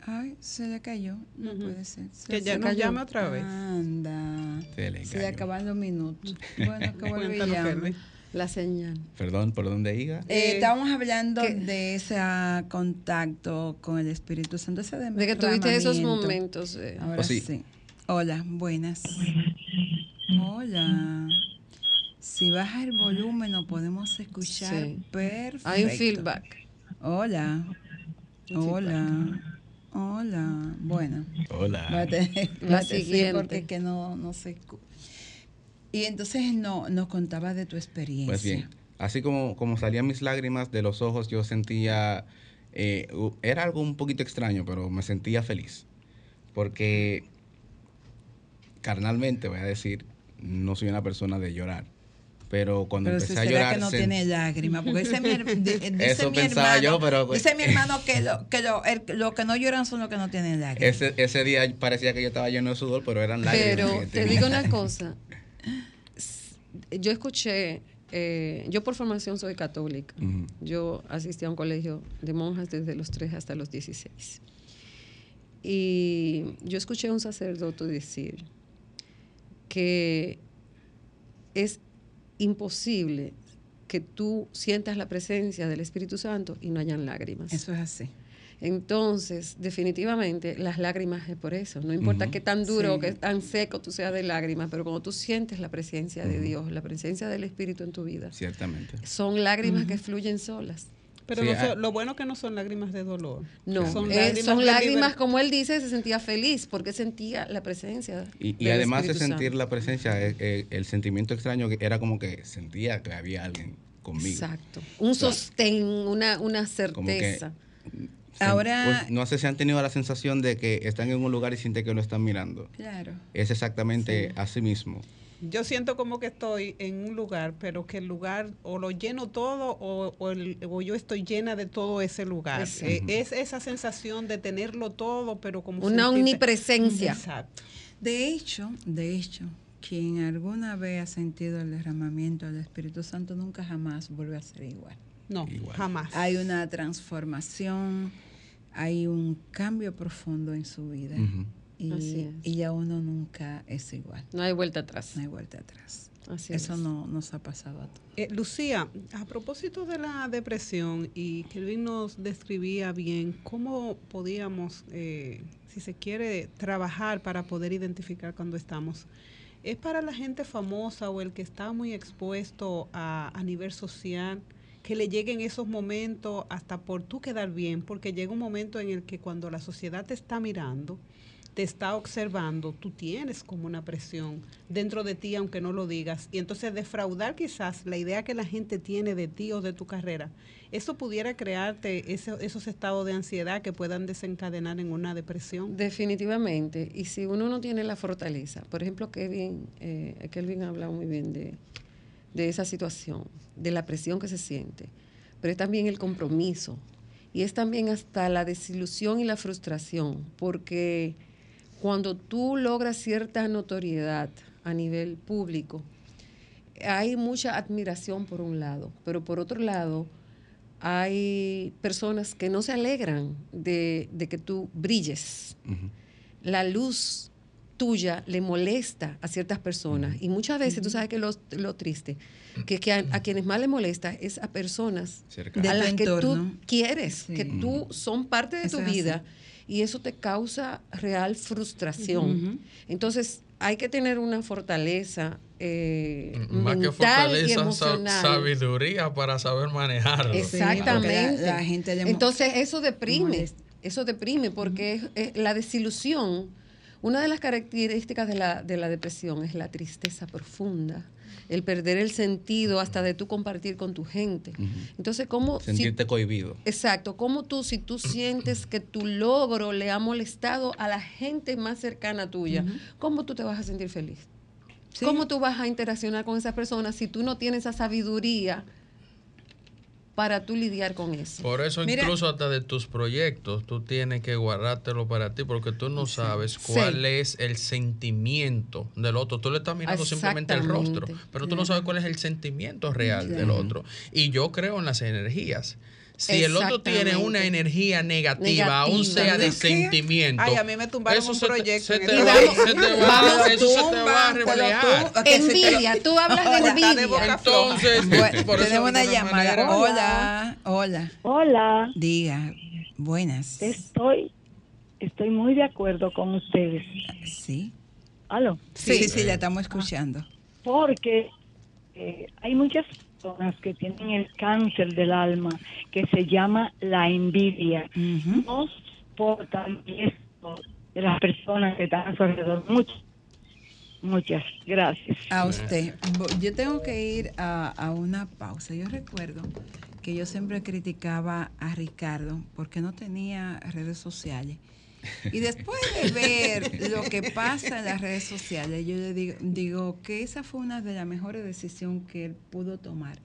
Ay, se le cayó. No puede ser. Se Que ya se nos cayó. llame otra vez. Anda. Se le Se le cayó. acaban los minutos. Bueno, que vuelve. La señal. Perdón, ¿por dónde iba? Eh, Eh, estábamos hablando que- de ese contacto con el Espíritu Santo, ese De que tuviste esos momentos. eh, Ahora Oh, sí. sí. Hola, buenas. Hola. Si baja el volumen, lo podemos escuchar Sí. perfecto. Hay un feedback. Hola. Un Hola. Hola. Bueno. Hola. Va a tener- va a porque que no, no se escu- Y entonces no, nos contaba de tu experiencia. Pues bien, así como, como salían mis lágrimas de los ojos, yo sentía, eh, era algo un poquito extraño, pero me sentía feliz. Porque carnalmente, voy a decir, no soy una persona de llorar. Pero cuando Pero si empecé a llorar... que no sen- tiene lágrimas, porque dice mi, dice Eso mi pensaba hermano, yo, pero, pues- dice mi hermano que lo que lo, el- lo que no lloran son los que no tienen lágrimas. Ese, ese día parecía que yo estaba lleno de sudor, pero eran lágrimas. Pero te digo una cosa. Yo escuché, eh, yo por formación soy católica. Yo asistí a un colegio de monjas desde los 3 hasta los 16. Y yo escuché a un sacerdote decir que es imposible que tú sientas la presencia del Espíritu Santo y no hayan lágrimas. Eso es así. Entonces, definitivamente, las lágrimas es por eso. No importa Ujú. qué tan duro o qué tan seco tú seas de lágrimas, pero cuando tú sientes la presencia de. Dios, la presencia del Espíritu en tu vida, Ciertamente. son lágrimas que fluyen solas. Pero Sí, no so- ah. lo bueno que no son lágrimas de dolor. No, Son son lágrimas lágrimas, de lágrimas como él dice, se sentía feliz porque sentía la presencia. Y, además de sentir Santo. la presencia, eh, eh, el sentimiento extraño que era como que sentía que había alguien conmigo. Exacto. Un sostén, una, una certeza. Se- Ahora- pues, no sé si han tenido la sensación de que están en un lugar y sienten que lo están mirando. Claro. Es exactamente así mismo. Yo siento como que estoy en un lugar, pero que el lugar o lo lleno todo o, o el- o yo estoy llena de todo ese lugar. Exacto. Eh, es esa sensación de tenerlo todo, pero como Una sentirte- omnipresencia. Exacto. De hecho, de hecho, quien alguna vez ha sentido el derramamiento del Espíritu Santo nunca jamás vuelve a ser igual. No, Igual. jamás. Hay una transformación, hay un cambio profundo en su vida Ujú. Y, y ya uno nunca es igual. No hay vuelta atrás. No hay vuelta atrás. Así Eso es. no nos ha pasado a todos. Eh, Lucía, a propósito de la depresión, y Kelvin nos describía bien cómo podíamos, eh, si se quiere, trabajar para poder identificar cuando estamos. ¿Es para la gente famosa o el que está muy expuesto a, a nivel social que le lleguen esos momentos hasta por tú quedar bien? Porque llega un momento en el que cuando la sociedad te está mirando, te está observando, tú tienes como una presión dentro de ti, aunque no lo digas. Y entonces defraudar quizás la idea que la gente tiene de ti o de tu carrera, eso pudiera crearte ese- esos estados de ansiedad que puedan desencadenar en una depresión. Definitivamente. Y si uno no tiene la fortaleza, por ejemplo, Kevin, eh, Kelvin ha hablado muy bien de, de esa situación, de la presión que se siente, pero es también el compromiso y es también hasta la desilusión y la frustración, porque cuando tú logras cierta notoriedad a nivel público, hay mucha admiración por un lado, pero por otro lado, hay personas que no se alegran de, de que tú brilles. La luz tuya le molesta a ciertas personas. Y muchas veces, tú sabes que lo, lo triste, que, que a, a quienes más le molesta es a personas a De las que tú quieres, Sí. que tú son parte de Eso tu así. vida y eso te causa real frustración. Entonces, hay que tener una fortaleza eh, Más que mental y fortaleza, sa- emocional. sabiduría para saber manejarlo. Exactamente. la- la gente Entonces eso deprime, molesta. eso deprime porque es- es la desilusión. Una de las características de la, de la depresión es la tristeza profunda, el perder el sentido hasta de tú compartir con tu gente. Ujú. Entonces, ¿cómo... si- Sentirte cohibido. Exacto, ¿cómo tú, si tú sientes que tu logro le ha molestado a la gente más cercana tuya, cómo tú te vas a sentir feliz? Sí. ¿Cómo tú vas a interaccionar con esas personas si tú no tienes esa sabiduría para tú lidiar con eso? Por eso Mira- incluso hasta de tus proyectos tú tienes que guardártelo para ti porque tú no sabes cuál Sí. es el sentimiento del otro. Tú le estás mirando simplemente el rostro, pero tú no sabes cuál es el sentimiento real del otro. Y yo creo en las energías. Si el otro tiene una energía negativa, aún sea de ¿Qué? sentimiento, Ay, a mí me tumbaron eso un se te- proyecto se te va- se te va- eso se te va a reflejar. Envidia, tú hablas de envidia. Entonces, Bueno, por eso tenemos una llamada. Hola, hola. Hola, Diga, buenas. estoy, estoy muy de acuerdo con ustedes. Sí. ¿Aló? Sí, sí, sí, la estamos escuchando. Porque eh, hay muchas personas que tienen el cáncer del alma que se llama la envidia. Ujú. No soportan esto de las personas que están a su alrededor. Muchas, muchas. Gracias. A usted. Yo tengo que ir a, a una pausa. Yo recuerdo que yo siempre criticaba a Ricardo porque no tenía redes sociales Y después de ver lo que pasa en las redes sociales, yo le digo, digo que esa fue una de las mejores decisiones que él pudo tomar.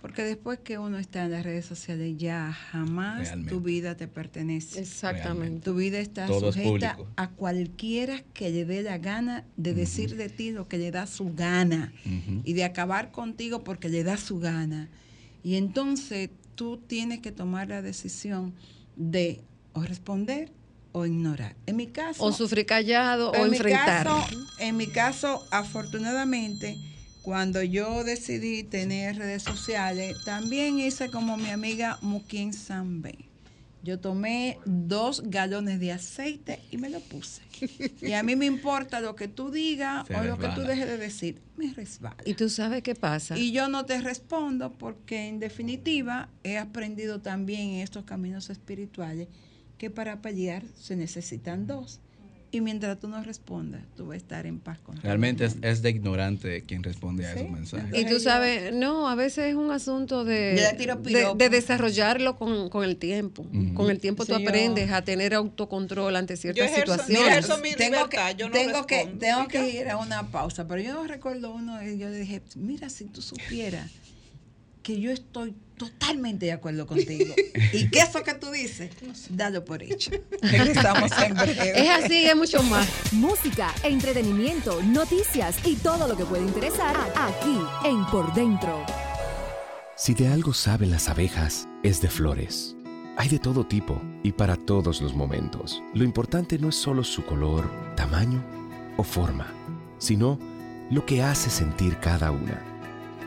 Porque después que uno está en las redes sociales, ya jamás Realmente. tu vida te pertenece. Exactamente. Tu vida está Todo sujeta a cualquiera que le dé la gana de decir de ti lo que le da su gana y de acabar contigo porque le da su gana. Y entonces tú tienes que tomar la decisión de o responder o ignorar. En mi caso, O sufrir callado o en mi enfrentar. caso, en mi caso, afortunadamente, cuando yo decidí tener redes sociales, también hice como mi amiga Mukin Sambe. Yo tomé dos galones de aceite y me lo puse. Y a mí me importa lo que tú digas Se o lo que tú dejes de decir. Me resbala. Y tú sabes qué pasa. Y yo no te respondo porque en definitiva he aprendido también en estos caminos espirituales que para pelear se necesitan dos. Y mientras tú no respondas, tú vas a estar en paz con Realmente es, es de ignorante quien responde a Sí, esos mensajes. Y tú sabes, no, a veces es un asunto de, Yo de, desarrollarlo con, con el tiempo. Con el tiempo tú Sí, yo- aprendes a tener autocontrol ante ciertas ejerzo- situaciones. mira, eso mi tengo que, yo no tengo, que, tengo que ir a una pausa, pero yo recuerdo uno y yo le dije, mira, si tú supieras que yo estoy totalmente de acuerdo contigo y que eso que tú dices, dalo por hecho. Regresamos en breve. Es así, es mucho más. Música, entretenimiento, noticias y todo lo que puede interesar aquí en Por Dentro. Si de algo saben las abejas, es de flores. Hay de todo tipo y para todos los momentos. Lo importante no es solo su color, tamaño o forma, sino lo que hace sentir cada una.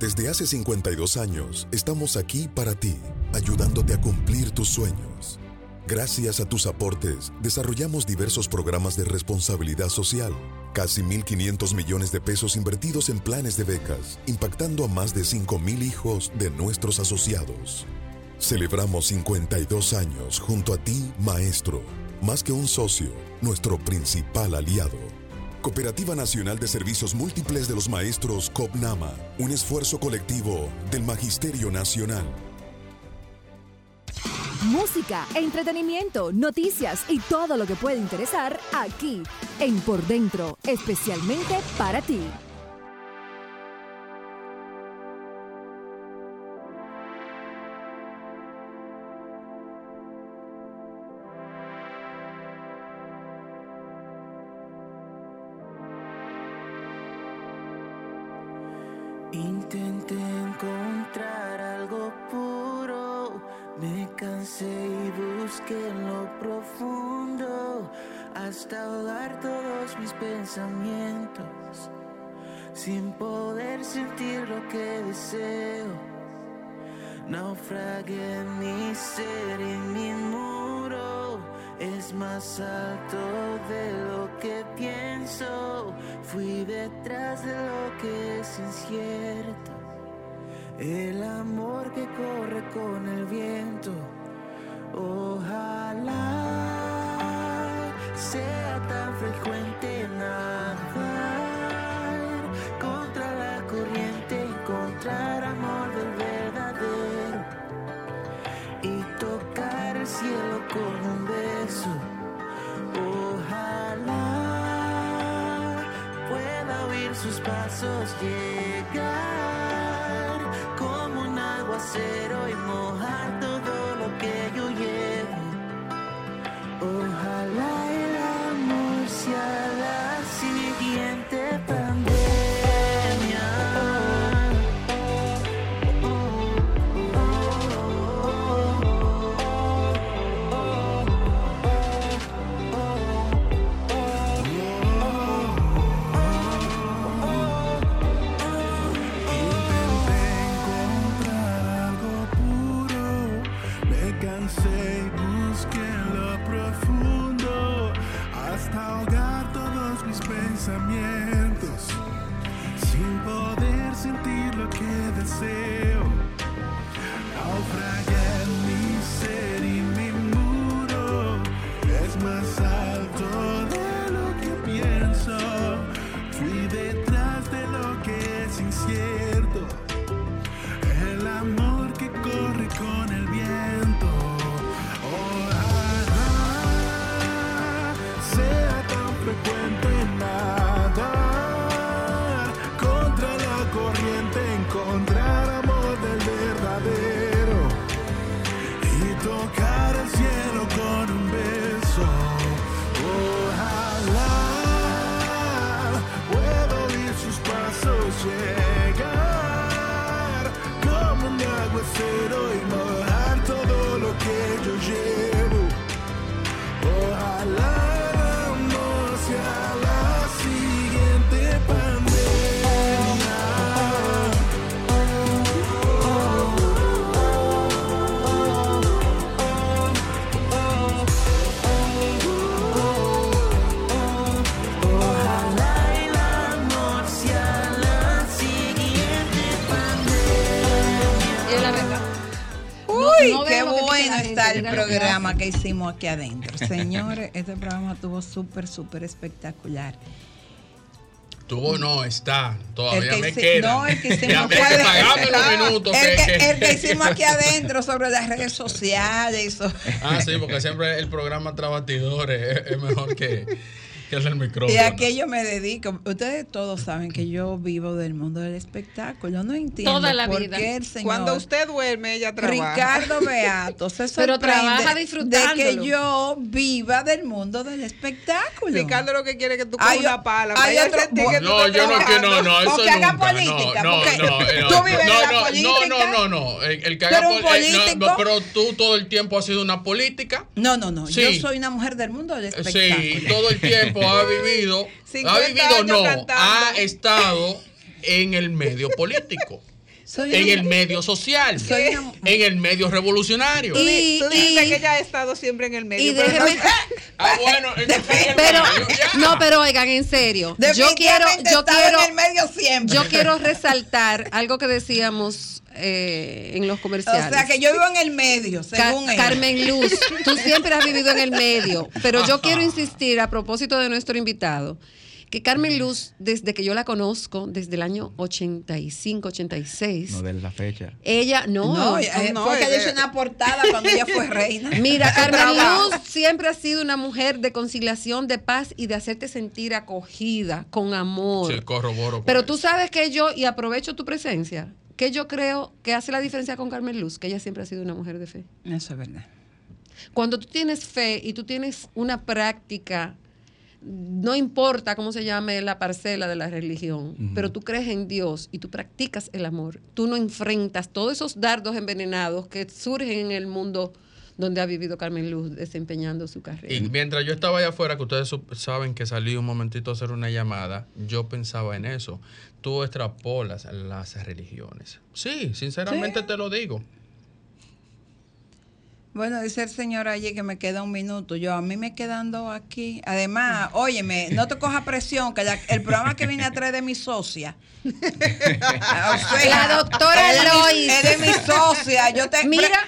Desde hace 52 años estamos aquí para ti, ayudándote a cumplir tus sueños. Gracias a tus aportes, desarrollamos diversos programas de responsabilidad social, casi 1.500 millones de pesos invertidos en planes de becas, impactando a más de 5.000 hijos de nuestros asociados. Celebramos 52 años junto a ti, maestro, más que un socio, nuestro principal aliado. Cooperativa Nacional de Servicios Múltiples de los Maestros COPNAMA, un esfuerzo colectivo del Magisterio Nacional. Música, entretenimiento, noticias y todo lo que puede interesar aquí en Por Dentro, especialmente para ti. Bueno está el programa que hicimos aquí adentro. Señores, este programa estuvo súper, súper espectacular. Tuvo no, está. Todavía El que me hici- queda. no, el que hicimos. El que- aquí adentro sobre las redes sociales. y so- Ah, sí, porque siempre el programa tras batidores es, es mejor que, el del micrófono. Y a qué yo me dedico. Ustedes todos saben que yo vivo del mundo del espectáculo. No entiendo Toda la por vida. qué el señor Cuando usted duerme, ella trabaja. Ricardo Beato se Pero trabaja de disfrutándolo. que yo viva del mundo del espectáculo. Ricardo lo que quiere es que tú o- una pala. hay otro- que No, yo no quiero, no, no, eso O que haga política, no, no, porque no, eh, no, tú vives de no, la no, política. No, no, no, no. El, el que haga eh, no, pero tú todo el tiempo has sido una política. No, no, no. Sí. Yo soy una mujer del mundo del espectáculo. Sí, todo el tiempo ha vivido, ha 50 vivido no, cantando. ha estado en el medio político, Soy en una- el medio social, Soy una- en el medio revolucionario. Y- tú dices y- que ella ha estado siempre en el medio. Y pero no- déjeme, Ah, bueno, pero no, pero oigan, en serio, yo quiero, yo quiero, en el medio siempre. yo quiero resaltar algo que decíamos eh, en los comerciales. O sea, que yo vivo en el medio, Ca- según él. Carmen Luz, tú siempre has vivido en el medio, pero yo quiero insistir a propósito de nuestro invitado, que Carmen Luz, desde que yo la conozco, desde el año 85, 86, No de la fecha. ella no, No, eh, no, fue que es ella hizo una portada cuando ella fue reina. Mira, Carmen. Luz siempre ha sido una mujer de conciliación, de paz y de hacerte sentir acogida, con amor. Sí, corroboro. con Pero eso. tú sabes que yo, y aprovecho tu presencia, que yo creo que hace la diferencia con Carmen Luz, que ella siempre ha sido una mujer de fe. Eso es verdad. Cuando tú tienes fe y tú tienes una práctica, no importa cómo se llame la parcela de la religión, pero tú crees en Dios y tú practicas el amor, tú no enfrentas todos esos dardos envenenados que surgen en el mundo donde ha vivido Carmen Luz desempeñando su carrera. Y mientras yo estaba allá afuera, que ustedes saben que salí un momentito a hacer una llamada, yo pensaba en eso. Tú extrapolas las religiones. Sí, sinceramente Sí. te lo digo. Bueno, dice el señor allí que me queda un minuto. Yo, a mí me quedan dos aquí. Además, óyeme, no te coja presión, que la- el programa que vine a traer de mi socia. O sea, La doctora es Lois. Es de mi socia. Yo te, Mira.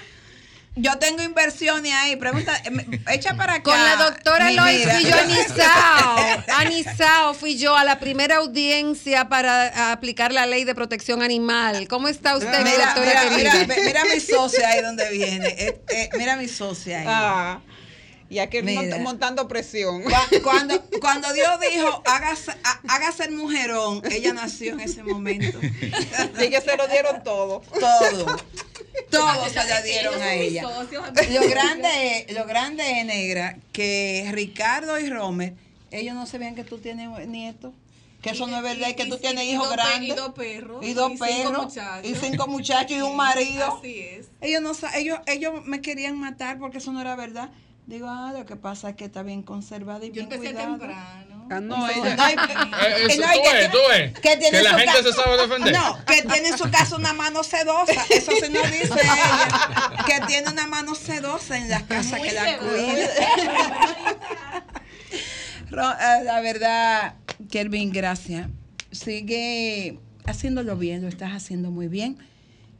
Yo tengo inversiones ahí. Pregunta, eh, echa para acá. Con la doctora Lois fui yo a Nisao. A Nisao fui yo a la primera audiencia para aplicar la ley de protección animal. ¿Cómo está usted, mi Mira, doctora mira, querida? mira, mira mi socia ahí donde viene. Eh, eh, mira mi socia ahí. Ah, y aquí Mira. mont- montando presión. Cu- Cuando, cuando Dios dijo, hágase, há- hágase el mujerón, ella nació en ese momento. Y que se lo dieron todo. Todo. Todo se la dieron a ella. Lo grande, es- lo grande es, negra, que Ricardo y Romer, ellos no sabían que tú tienes nietos. Que eso no es verdad, y que tú tienes hijos grandes. Y dos perros. Y dos y perros. Y cinco muchachos y un marido. Así es. Ellos no ellos, ellos me querían matar porque eso no era verdad. Digo, ah, lo que pasa es que está bien conservada y Yo bien empecé cuidada. temprano. Ah, no, ella- Eh, y eso, no, y tú que ves, tiene- tú ves. que tiene Que la su gente se sabe defender. No, que tiene en su casa una mano sedosa. Eso se nos dice ella. Que tiene una mano sedosa en la casa que la cuida. Eh, La verdad, Kelvin, gracias. Sigue haciéndolo bien, lo estás haciendo muy bien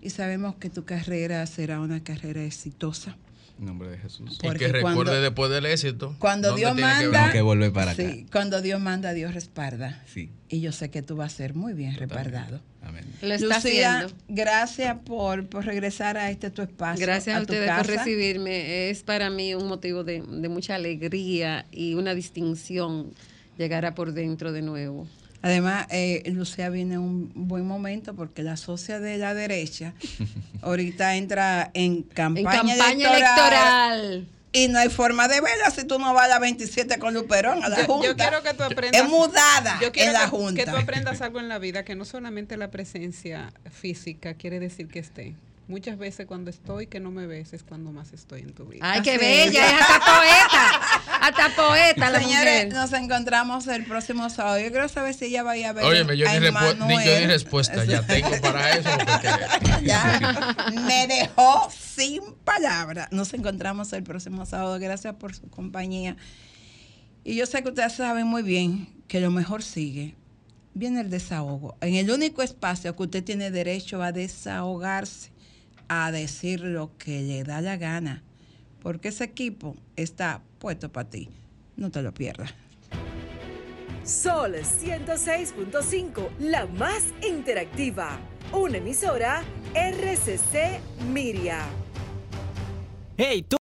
y sabemos que tu carrera será una carrera exitosa. En nombre de Jesús. Y Porque que recuerde cuando- después del éxito. Cuando Dios que manda, que volver para acá. sí, cuando Dios manda, Dios respalda. Sí. Y yo sé que tú vas a ser muy bien respaldado. Amén. Lo está Lucía, haciendo. gracias por, por regresar a este tu espacio. Gracias a, tu ustedes por recibirme. Es para mí un motivo de, de mucha alegría y una distinción llegar a por dentro de nuevo. Además, eh, Lucía viene en un buen momento porque la socia de la derecha ahorita entra en campaña, en campaña electoral, electoral. y no hay forma de verla si tú no vas a la 27 con Luperón a la Yo, Junta. yo quiero que tú aprendas. Es mudada yo quiero en la que, Junta. que tú aprendas algo en la vida, que no solamente la presencia física quiere decir que esté. Muchas veces cuando estoy, que no me ves, es cuando más estoy en tu vida. Ay, qué Así bella, es. hasta poeta. Hasta poeta la Señores, mujer. nos encontramos el próximo sábado. Yo quiero saber si ella va a ir a ver Óyeme, yo a ni, yo Emanuel. ni respuesta ya tengo para eso. porque- Ya, me dejó sin palabras. Nos encontramos el próximo sábado. Gracias por su compañía. Y yo sé que ustedes saben muy bien que lo mejor sigue. Viene el desahogo. En el único espacio que usted tiene derecho a desahogarse, a decir lo que le da la gana. Porque ese equipo está puesto para ti. No te lo pierdas. Sol 106.5, la más interactiva. Una emisora RCC Miria. Hey, tú.